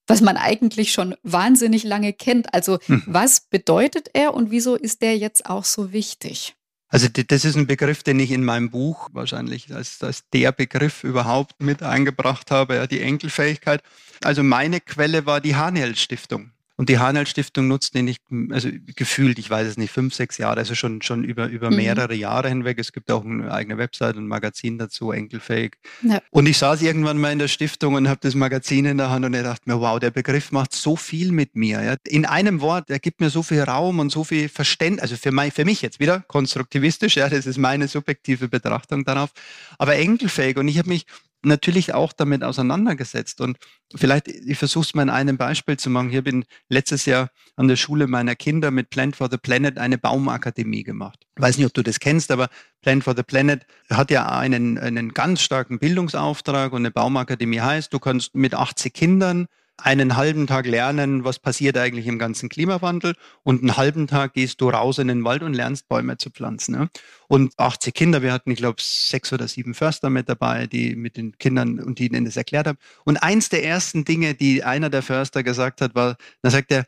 was man eigentlich schon wahnsinnig lange kennt. Also mhm. was bedeutet er und wieso ist der jetzt auch so wichtig? Also das ist ein Begriff, den ich in meinem Buch wahrscheinlich als, als der Begriff überhaupt mit eingebracht habe, ja, die Enkelfähigkeit. Also meine Quelle war die Haniel Stiftung. Und die Hanel Stiftung nutzt den nicht, also gefühlt, ich weiß es nicht, fünf, sechs Jahre, also schon, schon über, über mhm. mehrere Jahre hinweg. Es gibt auch eine eigene Website und ein Magazin dazu, Enkelfähig. Ja. Und ich saß irgendwann mal in der Stiftung und habe das Magazin in der Hand und ich dachte mir, wow, der Begriff macht so viel mit mir. Ja. In einem Wort, der gibt mir so viel Raum und so viel Verständnis, also für, mein, für mich jetzt wieder konstruktivistisch, ja, das ist meine subjektive Betrachtung darauf, aber enkelfähig. Und ich habe mich natürlich auch damit auseinandergesetzt. Und vielleicht, ich versuche es mal in einem Beispiel zu machen. Hier bin letztes Jahr an der Schule meiner Kinder mit Plant for the Planet eine Baumakademie gemacht. Ich weiß nicht, ob du das kennst, aber Plant for the Planet hat ja einen, einen ganz starken Bildungsauftrag und eine Baumakademie heißt, du kannst mit 80 Kindern einen halben Tag lernen, was passiert eigentlich im ganzen Klimawandel und einen halben Tag gehst du raus in den Wald und lernst Bäume zu pflanzen. Ja? Und 80 Kinder, wir hatten, ich glaube, sechs oder sieben Förster mit dabei, die mit den Kindern und die ihnen das erklärt haben. Und eins der ersten Dinge, die einer der Förster gesagt hat, war, da sagt er,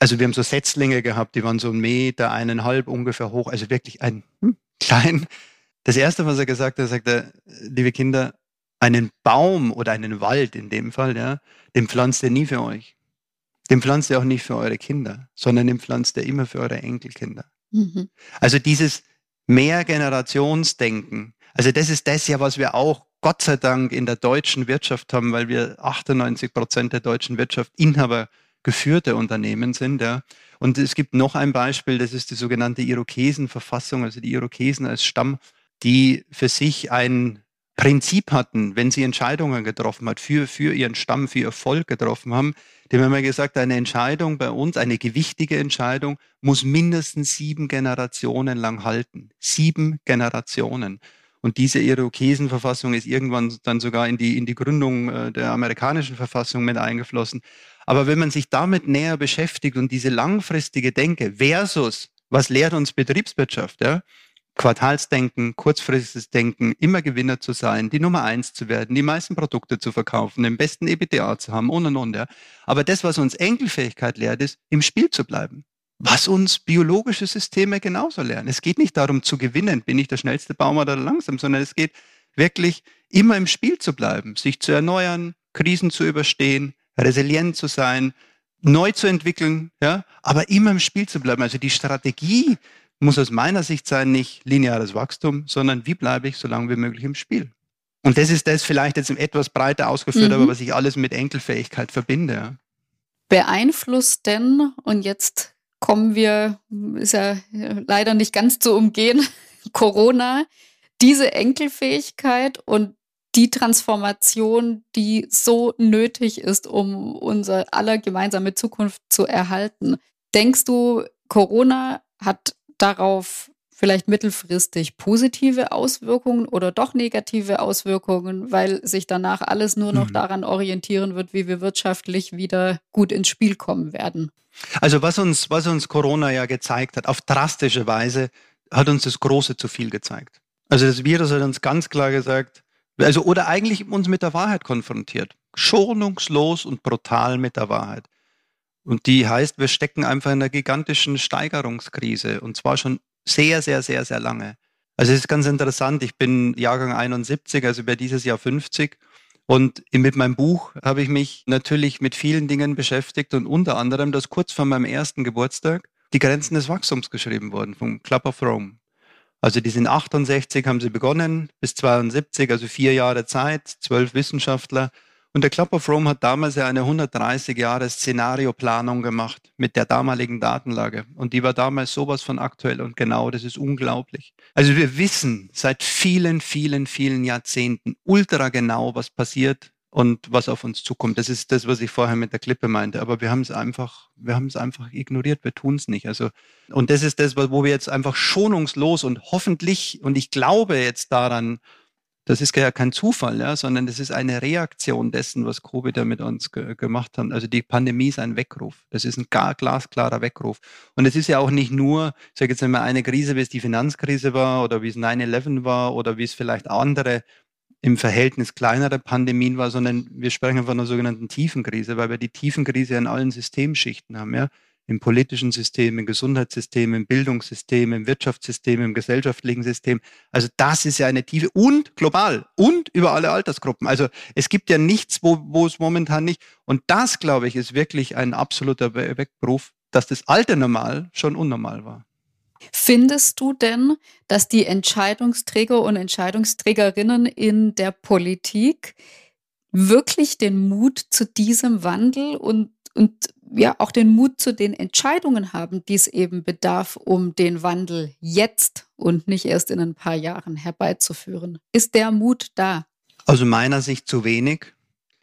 also wir haben so Setzlinge gehabt, die waren so einen Meter, eineinhalb ungefähr hoch, also wirklich ein hm, klein. Das erste, was er gesagt hat, sagt er, liebe Kinder, einen Baum oder einen Wald in dem Fall, ja, den pflanzt er nie für euch. Den pflanzt er auch nicht für eure Kinder, sondern den pflanzt er immer für eure Enkelkinder. Mhm. Also dieses Mehrgenerationsdenken, also das ist das ja, was wir auch Gott sei Dank in der deutschen Wirtschaft haben, weil wir 98 Prozent der deutschen Wirtschaft inhabergeführte Unternehmen sind. Ja. Und es gibt noch ein Beispiel, das ist die sogenannte Irokesenverfassung, also die Irokesen als Stamm, die für sich ein Prinzip hatten, wenn sie Entscheidungen getroffen hat, für, für ihren Stamm, für ihr Volk getroffen haben, dem haben wir gesagt, eine Entscheidung bei uns, eine gewichtige Entscheidung, muss mindestens sieben Generationen lang halten. Sieben Generationen. Und diese Irokesenverfassung ist irgendwann dann sogar in die, in die Gründung äh, der amerikanischen Verfassung mit eingeflossen. Aber wenn man sich damit näher beschäftigt und diese langfristige Denke versus, was lehrt uns Betriebswirtschaft, ja? Quartalsdenken, kurzfristiges Denken, immer Gewinner zu sein, die Nummer eins zu werden, die meisten Produkte zu verkaufen, den besten EBTA zu haben und und und. Ja. Aber das, was uns Enkelfähigkeit lehrt, ist, im Spiel zu bleiben. Was uns biologische Systeme genauso lernen. Es geht nicht darum zu gewinnen, bin ich der schnellste Baum oder langsam, sondern es geht wirklich immer im Spiel zu bleiben, sich zu erneuern, Krisen zu überstehen, resilient zu sein, neu zu entwickeln, ja, aber immer im Spiel zu bleiben. Also die Strategie muss aus meiner Sicht sein, nicht lineares Wachstum, sondern wie bleibe ich so lange wie möglich im Spiel. Und das ist das vielleicht jetzt etwas breiter ausgeführt, mhm. aber was ich alles mit Enkelfähigkeit verbinde. Beeinflusst denn, und jetzt kommen wir, ist ja leider nicht ganz zu umgehen, Corona, diese Enkelfähigkeit und die Transformation, die so nötig ist, um unsere aller gemeinsame Zukunft zu erhalten. Denkst du, Corona hat darauf vielleicht mittelfristig positive Auswirkungen oder doch negative Auswirkungen, weil sich danach alles nur noch mhm. daran orientieren wird, wie wir wirtschaftlich wieder gut ins Spiel kommen werden. Also was uns, was uns Corona ja gezeigt hat, auf drastische Weise, hat uns das Große zu viel gezeigt. Also das Virus hat uns ganz klar gesagt, also oder eigentlich uns mit der Wahrheit konfrontiert. Schonungslos und brutal mit der Wahrheit. Und die heißt, wir stecken einfach in einer gigantischen Steigerungskrise und zwar schon sehr, sehr, sehr, sehr lange. Also es ist ganz interessant, ich bin Jahrgang 71, also bei dieses Jahr 50 und mit meinem Buch habe ich mich natürlich mit vielen Dingen beschäftigt und unter anderem, dass kurz vor meinem ersten Geburtstag die Grenzen des Wachstums geschrieben wurden vom Club of Rome. Also die sind 68, haben sie begonnen, bis 72, also vier Jahre Zeit, zwölf Wissenschaftler und der Club of Rome hat damals ja eine 130 Jahre Szenarioplanung gemacht mit der damaligen Datenlage. Und die war damals sowas von aktuell und genau, das ist unglaublich. Also wir wissen seit vielen, vielen, vielen Jahrzehnten ultra genau, was passiert und was auf uns zukommt. Das ist das, was ich vorher mit der Klippe meinte. Aber wir haben es einfach, wir haben es einfach ignoriert. Wir tun es nicht. Also, und das ist das, wo wir jetzt einfach schonungslos und hoffentlich, und ich glaube jetzt daran, Das ist ja kein Zufall, ja, sondern das ist eine Reaktion dessen, was Covid da mit uns ge gemacht hat. Also die Pandemie ist ein Weckruf. Das ist ein gar glasklarer Weckruf. Und es ist ja auch nicht nur, ich sage jetzt mal, eine Krise, wie es die Finanzkrise war oder wie es 9-11 war oder wie es vielleicht andere im Verhältnis kleinere Pandemien war, sondern wir sprechen von einer sogenannten Tiefenkrise, weil wir die Tiefenkrise in allen Systemschichten haben, ja. Im politischen System, im Gesundheitssystem, im Bildungssystem, im Wirtschaftssystem, im gesellschaftlichen System. Also das ist ja eine Tiefe und global und über alle Altersgruppen. Also es gibt ja nichts, wo, wo es momentan nicht. Und das, glaube ich, ist wirklich ein absoluter Wegberuf, dass das alte Normal schon unnormal war. Findest du denn, dass die Entscheidungsträger und Entscheidungsträgerinnen in der Politik wirklich den Mut zu diesem Wandel und, und ja auch den Mut zu den Entscheidungen haben, die es eben bedarf, um den Wandel jetzt und nicht erst in ein paar Jahren herbeizuführen? Ist der Mut da? Aus meiner Sicht zu wenig.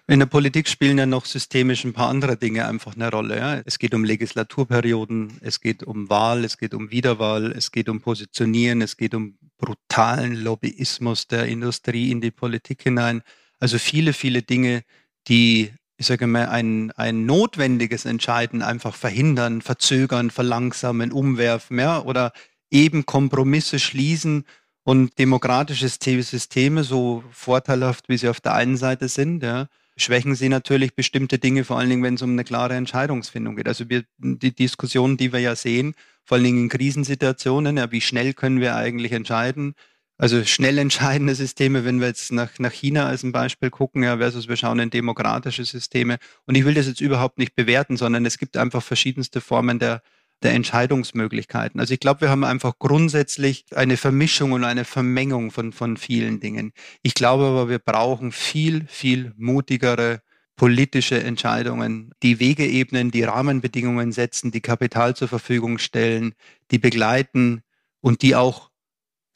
In der Politik spielen ja noch systemisch ein paar andere Dinge einfach eine Rolle. Ja. Es geht um Legislaturperioden, es geht um Wahl, es geht um Wiederwahl, es geht um Positionieren, es geht um brutalen Lobbyismus der Industrie in die Politik hinein. Also viele, viele Dinge, die, ich sage mal, ein, ein notwendiges Entscheiden einfach verhindern, verzögern, verlangsamen, umwerfen, ja, oder eben Kompromisse schließen und demokratische Systeme, so vorteilhaft wie sie auf der einen Seite sind, ja, schwächen sie natürlich bestimmte Dinge, vor allen Dingen, wenn es um eine klare Entscheidungsfindung geht. Also wir, die Diskussionen, die wir ja sehen, vor allen Dingen in Krisensituationen, ja, wie schnell können wir eigentlich entscheiden? Also schnell entscheidende Systeme, wenn wir jetzt nach, nach China als ein Beispiel gucken, ja, versus wir schauen in demokratische Systeme. Und ich will das jetzt überhaupt nicht bewerten, sondern es gibt einfach verschiedenste Formen der, der Entscheidungsmöglichkeiten. Also ich glaube, wir haben einfach grundsätzlich eine Vermischung und eine Vermengung von, von vielen Dingen. Ich glaube aber, wir brauchen viel, viel mutigere politische Entscheidungen, die Wege ebnen, die Rahmenbedingungen setzen, die Kapital zur Verfügung stellen, die begleiten und die auch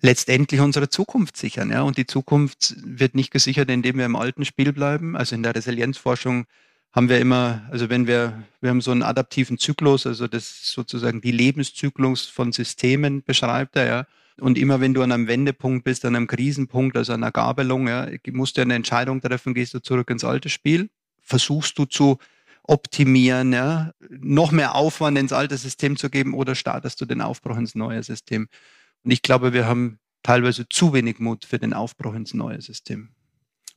letztendlich unsere Zukunft sichern. Ja? Und die Zukunft wird nicht gesichert, indem wir im alten Spiel bleiben. Also in der Resilienzforschung haben wir immer, also wenn wir, wir haben so einen adaptiven Zyklus, also das sozusagen die Lebenszyklus von Systemen beschreibt er, ja. Und immer wenn du an einem Wendepunkt bist, an einem Krisenpunkt, also an einer Gabelung, ja, musst du eine Entscheidung treffen, gehst du zurück ins alte Spiel, versuchst du zu optimieren, ja, noch mehr Aufwand ins alte System zu geben oder startest du den Aufbruch ins neue System. Und ich glaube, wir haben teilweise zu wenig Mut für den Aufbruch ins neue System,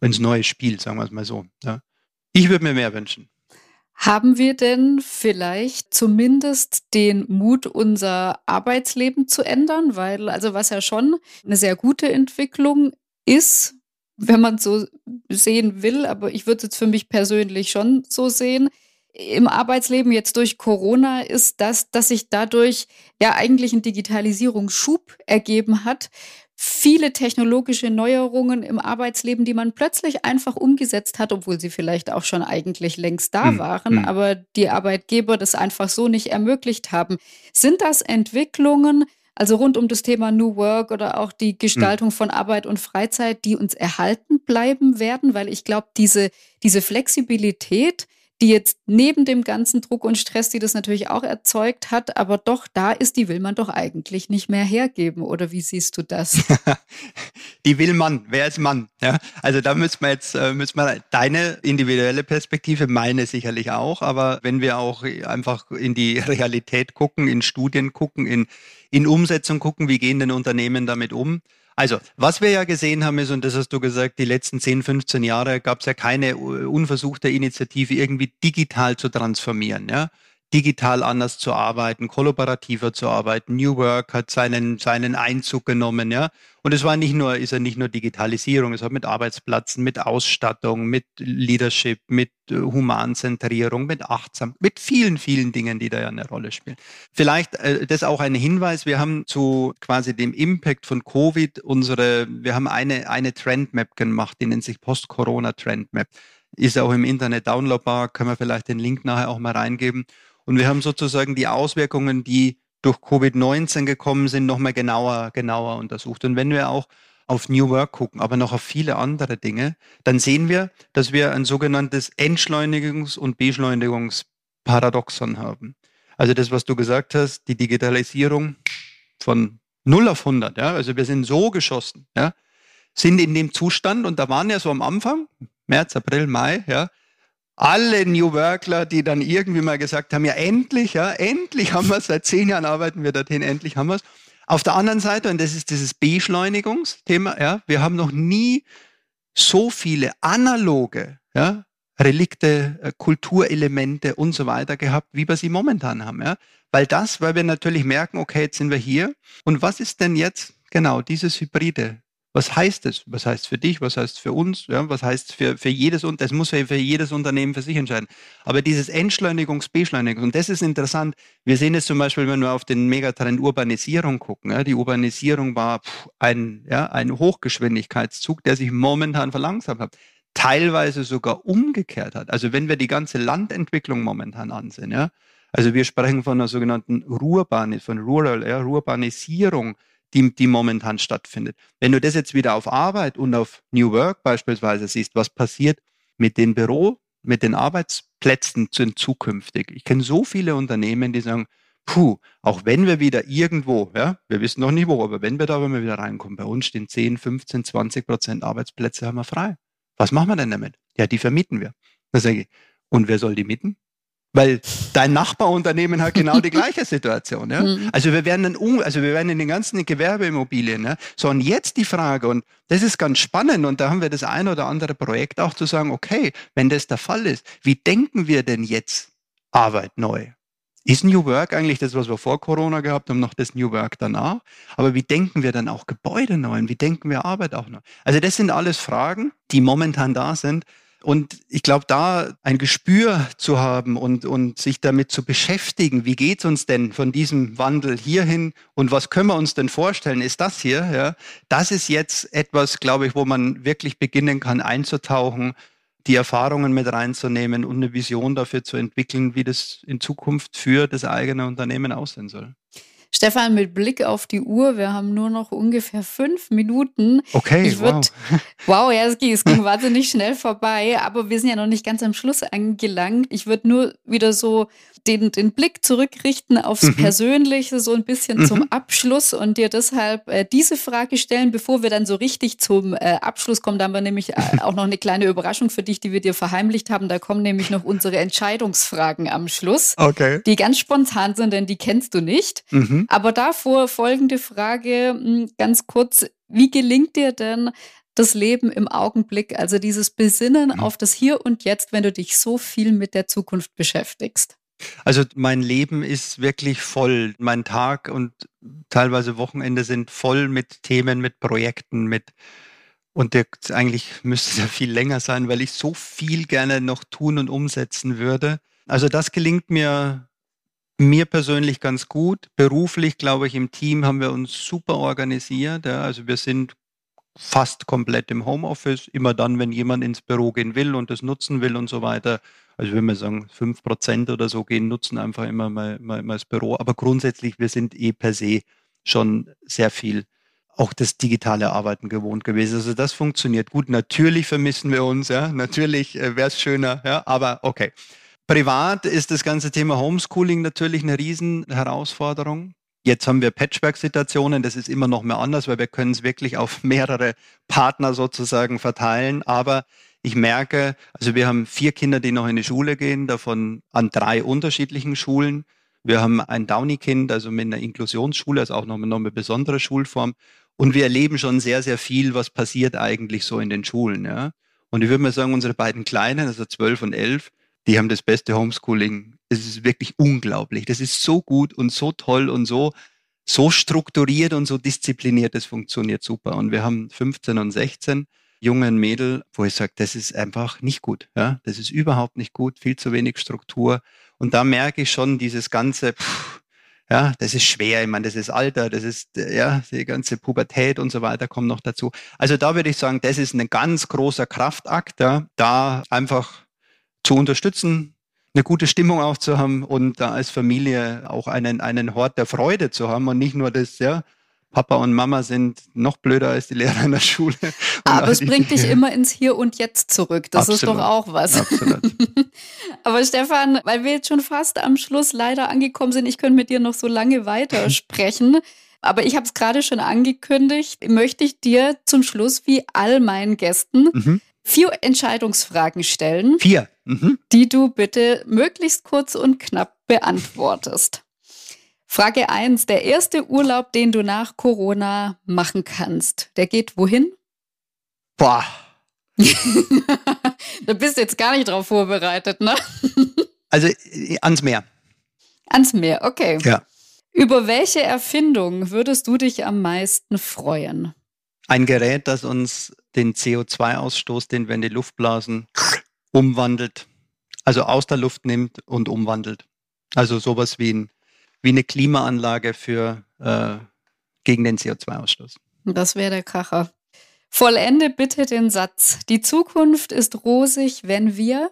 ins neue Spiel, sagen wir es mal so. Ja. Ich würde mir mehr wünschen. Haben wir denn vielleicht zumindest den Mut, unser Arbeitsleben zu ändern? Weil, also was ja schon eine sehr gute Entwicklung ist, wenn man so sehen will, aber ich würde es jetzt für mich persönlich schon so sehen, im Arbeitsleben jetzt durch Corona ist das, dass sich dadurch ja eigentlich ein Digitalisierungsschub ergeben hat, viele technologische Neuerungen im Arbeitsleben, die man plötzlich einfach umgesetzt hat, obwohl sie vielleicht auch schon eigentlich längst da hm, waren, hm. aber die Arbeitgeber das einfach so nicht ermöglicht haben. Sind das Entwicklungen, also rund um das Thema New Work oder auch die Gestaltung hm. von Arbeit und Freizeit, die uns erhalten bleiben werden? Weil ich glaube, diese, diese Flexibilität, die jetzt neben dem ganzen Druck und Stress, die das natürlich auch erzeugt hat, aber doch da ist, die will man doch eigentlich nicht mehr hergeben. Oder wie siehst du das? die will man. Wer ist Mann? Ja, also da müssen wir jetzt, äh, müssen wir deine individuelle Perspektive, meine sicherlich auch, aber wenn wir auch einfach in die Realität gucken, in Studien gucken, in, in Umsetzung gucken, wie gehen denn Unternehmen damit um? Also, was wir ja gesehen haben ist, und das hast du gesagt, die letzten 10, 15 Jahre gab es ja keine unversuchte Initiative, irgendwie digital zu transformieren. Ja? Digital anders zu arbeiten, kollaborativer zu arbeiten. New Work hat seinen, seinen Einzug genommen, ja. Und es war nicht nur, ist ja nicht nur Digitalisierung, es hat mit Arbeitsplätzen, mit Ausstattung, mit Leadership, mit äh, Humanzentrierung, mit Achtsam, mit vielen, vielen Dingen, die da ja eine Rolle spielen. Vielleicht äh, das auch ein Hinweis, wir haben zu quasi dem Impact von Covid unsere, wir haben eine, eine Trendmap gemacht, die nennt sich Post-Corona Trendmap. Ist auch im Internet downloadbar, können wir vielleicht den Link nachher auch mal reingeben. Und wir haben sozusagen die Auswirkungen, die durch Covid-19 gekommen sind, nochmal genauer, genauer untersucht. Und wenn wir auch auf New Work gucken, aber noch auf viele andere Dinge, dann sehen wir, dass wir ein sogenanntes Entschleunigungs- und Beschleunigungsparadoxon haben. Also das, was du gesagt hast, die Digitalisierung von 0 auf 100, ja, also wir sind so geschossen, ja, sind in dem Zustand und da waren ja so am Anfang, März, April, Mai, ja, alle New Workler, die dann irgendwie mal gesagt haben, ja endlich, ja, endlich haben wir es, seit zehn Jahren arbeiten wir dorthin, endlich haben wir es. Auf der anderen Seite, und das ist dieses Beschleunigungsthema, ja, wir haben noch nie so viele analoge ja, Relikte, äh, Kulturelemente und so weiter gehabt, wie wir sie momentan haben. Ja? Weil das, weil wir natürlich merken, okay, jetzt sind wir hier. Und was ist denn jetzt genau dieses Hybride? Was heißt es? Was heißt für dich? Was heißt für uns? Ja, was heißt für, für jedes und das muss ja für jedes Unternehmen für sich entscheiden. Aber dieses Entschleunigungs-, Beschleunigungs, und das ist interessant. Wir sehen es zum Beispiel, wenn wir auf den Megatrend Urbanisierung gucken. Ja, die Urbanisierung war ein, ja, ein Hochgeschwindigkeitszug, der sich momentan verlangsamt hat teilweise sogar umgekehrt hat. Also wenn wir die ganze Landentwicklung momentan ansehen, ja, also wir sprechen von einer sogenannten Rurbani, von Rural, ja, Rurbanisierung, die, die momentan stattfindet. Wenn du das jetzt wieder auf Arbeit und auf New Work beispielsweise siehst, was passiert mit den Büro, mit den Arbeitsplätzen zukünftig. Ich kenne so viele Unternehmen, die sagen, puh, auch wenn wir wieder irgendwo, ja, wir wissen noch nicht wo, aber wenn wir da wir wieder reinkommen, bei uns stehen 10, 15, 20 Prozent Arbeitsplätze haben wir frei. Was machen wir denn damit? Ja, die vermieten wir. Da sage ich, und wer soll die mieten? Weil dein Nachbarunternehmen hat genau die gleiche Situation. Ja? Mhm. Also wir werden dann, also wir werden in den ganzen Gewerbeimmobilien. Ja? So und jetzt die Frage und das ist ganz spannend und da haben wir das ein oder andere Projekt auch zu sagen, okay, wenn das der Fall ist, wie denken wir denn jetzt Arbeit neu? Ist New Work eigentlich das, was wir vor Corona gehabt haben, noch das New Work danach? Aber wie denken wir dann auch Gebäude neu und wie denken wir Arbeit auch neu? Also das sind alles Fragen, die momentan da sind. Und ich glaube, da ein Gespür zu haben und, und sich damit zu beschäftigen, wie geht's uns denn von diesem Wandel hierhin und was können wir uns denn vorstellen, ist das hier, ja, das ist jetzt etwas, glaube ich, wo man wirklich beginnen kann einzutauchen die Erfahrungen mit reinzunehmen und eine Vision dafür zu entwickeln, wie das in Zukunft für das eigene Unternehmen aussehen soll. Stefan, mit Blick auf die Uhr, wir haben nur noch ungefähr fünf Minuten. Okay, ich würd, wow. Wow, ja, es ging, es ging wahnsinnig schnell vorbei, aber wir sind ja noch nicht ganz am Schluss angelangt. Ich würde nur wieder so den, den Blick zurückrichten aufs mhm. Persönliche, so ein bisschen mhm. zum Abschluss und dir deshalb äh, diese Frage stellen, bevor wir dann so richtig zum äh, Abschluss kommen. Da haben wir nämlich äh, auch noch eine kleine Überraschung für dich, die wir dir verheimlicht haben. Da kommen nämlich noch unsere Entscheidungsfragen am Schluss, okay. die ganz spontan sind, denn die kennst du nicht. Mhm. Aber davor folgende Frage, hm, ganz kurz. Wie gelingt dir denn das Leben im Augenblick, also dieses Besinnen mhm. auf das Hier und Jetzt, wenn du dich so viel mit der Zukunft beschäftigst? Also mein Leben ist wirklich voll. Mein Tag und teilweise Wochenende sind voll mit Themen, mit Projekten, mit und der, eigentlich müsste es viel länger sein, weil ich so viel gerne noch tun und umsetzen würde. Also das gelingt mir mir persönlich ganz gut. Beruflich, glaube ich, im Team haben wir uns super organisiert. Ja. Also wir sind fast komplett im Homeoffice. Immer dann, wenn jemand ins Büro gehen will und das nutzen will und so weiter. Also würde mal sagen, fünf Prozent oder so gehen, nutzen einfach immer mal, mal, mal das Büro. Aber grundsätzlich, wir sind eh per se schon sehr viel auch das digitale Arbeiten gewohnt gewesen. Also das funktioniert gut. Natürlich vermissen wir uns, ja. Natürlich äh, wäre es schöner, ja, aber okay. Privat ist das ganze Thema Homeschooling natürlich eine Riesenherausforderung. Jetzt haben wir Patchwork-Situationen, das ist immer noch mehr anders, weil wir können es wirklich auf mehrere Partner sozusagen verteilen. Aber ich merke, also wir haben vier Kinder, die noch in die Schule gehen, davon an drei unterschiedlichen Schulen. Wir haben ein Downy-Kind, also mit einer Inklusionsschule, also auch noch, noch eine besondere Schulform. Und wir erleben schon sehr, sehr viel, was passiert eigentlich so in den Schulen. Ja? Und ich würde mal sagen, unsere beiden Kleinen, also zwölf und elf, die haben das beste Homeschooling. Es ist wirklich unglaublich. Das ist so gut und so toll und so, so strukturiert und so diszipliniert. Das funktioniert super. Und wir haben 15 und 16 jungen Mädel, wo ich sage, das ist einfach nicht gut. Ja? Das ist überhaupt nicht gut, viel zu wenig Struktur. Und da merke ich schon dieses ganze, pff, ja, das ist schwer. Ich meine, das ist Alter, das ist, ja, die ganze Pubertät und so weiter kommt noch dazu. Also da würde ich sagen, das ist ein ganz großer Kraftakt, ja, da einfach zu unterstützen, eine gute Stimmung auch zu haben und da als Familie auch einen, einen Hort der Freude zu haben und nicht nur das, ja, Papa und Mama sind noch blöder als die Lehrer in der Schule. Aber es bringt dich immer ins Hier und Jetzt zurück. Das Absolut. ist doch auch was. Absolut. Aber Stefan, weil wir jetzt schon fast am Schluss leider angekommen sind, ich könnte mit dir noch so lange weitersprechen. Aber ich habe es gerade schon angekündigt, möchte ich dir zum Schluss wie all meinen Gästen mhm. Vier Entscheidungsfragen stellen. Vier. Mhm. Die du bitte möglichst kurz und knapp beantwortest. Frage 1. Der erste Urlaub, den du nach Corona machen kannst, der geht wohin? Boah. da bist du jetzt gar nicht drauf vorbereitet, ne? also ans Meer. Ans Meer, okay. Ja. Über welche Erfindung würdest du dich am meisten freuen? Ein Gerät, das uns den CO2-Ausstoß, den wir in die Luft blasen, umwandelt. Also aus der Luft nimmt und umwandelt. Also sowas wie, ein, wie eine Klimaanlage für äh, gegen den CO2-Ausstoß. Das wäre der Kracher. Vollende bitte den Satz. Die Zukunft ist rosig, wenn wir.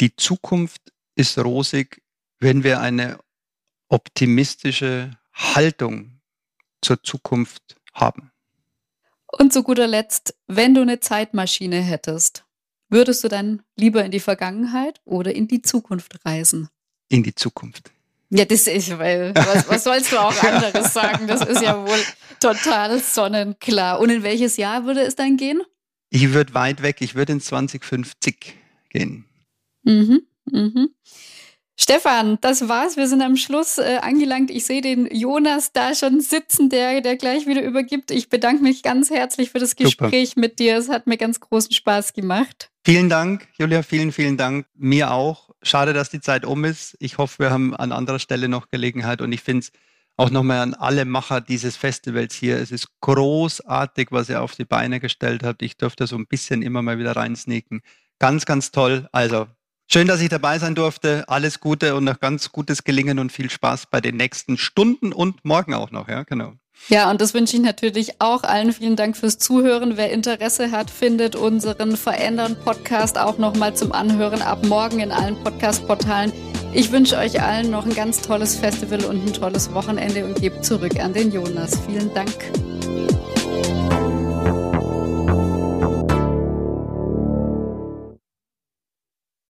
Die Zukunft ist rosig, wenn wir eine optimistische Haltung zur Zukunft haben. Und zu guter Letzt, wenn du eine Zeitmaschine hättest, würdest du dann lieber in die Vergangenheit oder in die Zukunft reisen? In die Zukunft. Ja, das ist, weil, was, was sollst du auch anderes sagen? Das ist ja wohl total sonnenklar. Und in welches Jahr würde es dann gehen? Ich würde weit weg, ich würde in 2050 gehen. Mhm, mhm. Stefan, das war's. Wir sind am Schluss äh, angelangt. Ich sehe den Jonas da schon sitzen, der, der gleich wieder übergibt. Ich bedanke mich ganz herzlich für das Gespräch Super. mit dir. Es hat mir ganz großen Spaß gemacht. Vielen Dank, Julia. Vielen, vielen Dank. Mir auch. Schade, dass die Zeit um ist. Ich hoffe, wir haben an anderer Stelle noch Gelegenheit und ich finde es auch nochmal an alle Macher dieses Festivals hier. Es ist großartig, was ihr auf die Beine gestellt habt. Ich durfte so ein bisschen immer mal wieder reinsneaken. Ganz, ganz toll. Also Schön, dass ich dabei sein durfte. Alles Gute und noch ganz gutes Gelingen und viel Spaß bei den nächsten Stunden und morgen auch noch. Ja, genau. Ja, und das wünsche ich natürlich auch allen. Vielen Dank fürs Zuhören. Wer Interesse hat, findet unseren Verändern Podcast auch nochmal zum Anhören ab morgen in allen Podcast-Portalen. Ich wünsche euch allen noch ein ganz tolles Festival und ein tolles Wochenende und gebe zurück an den Jonas. Vielen Dank.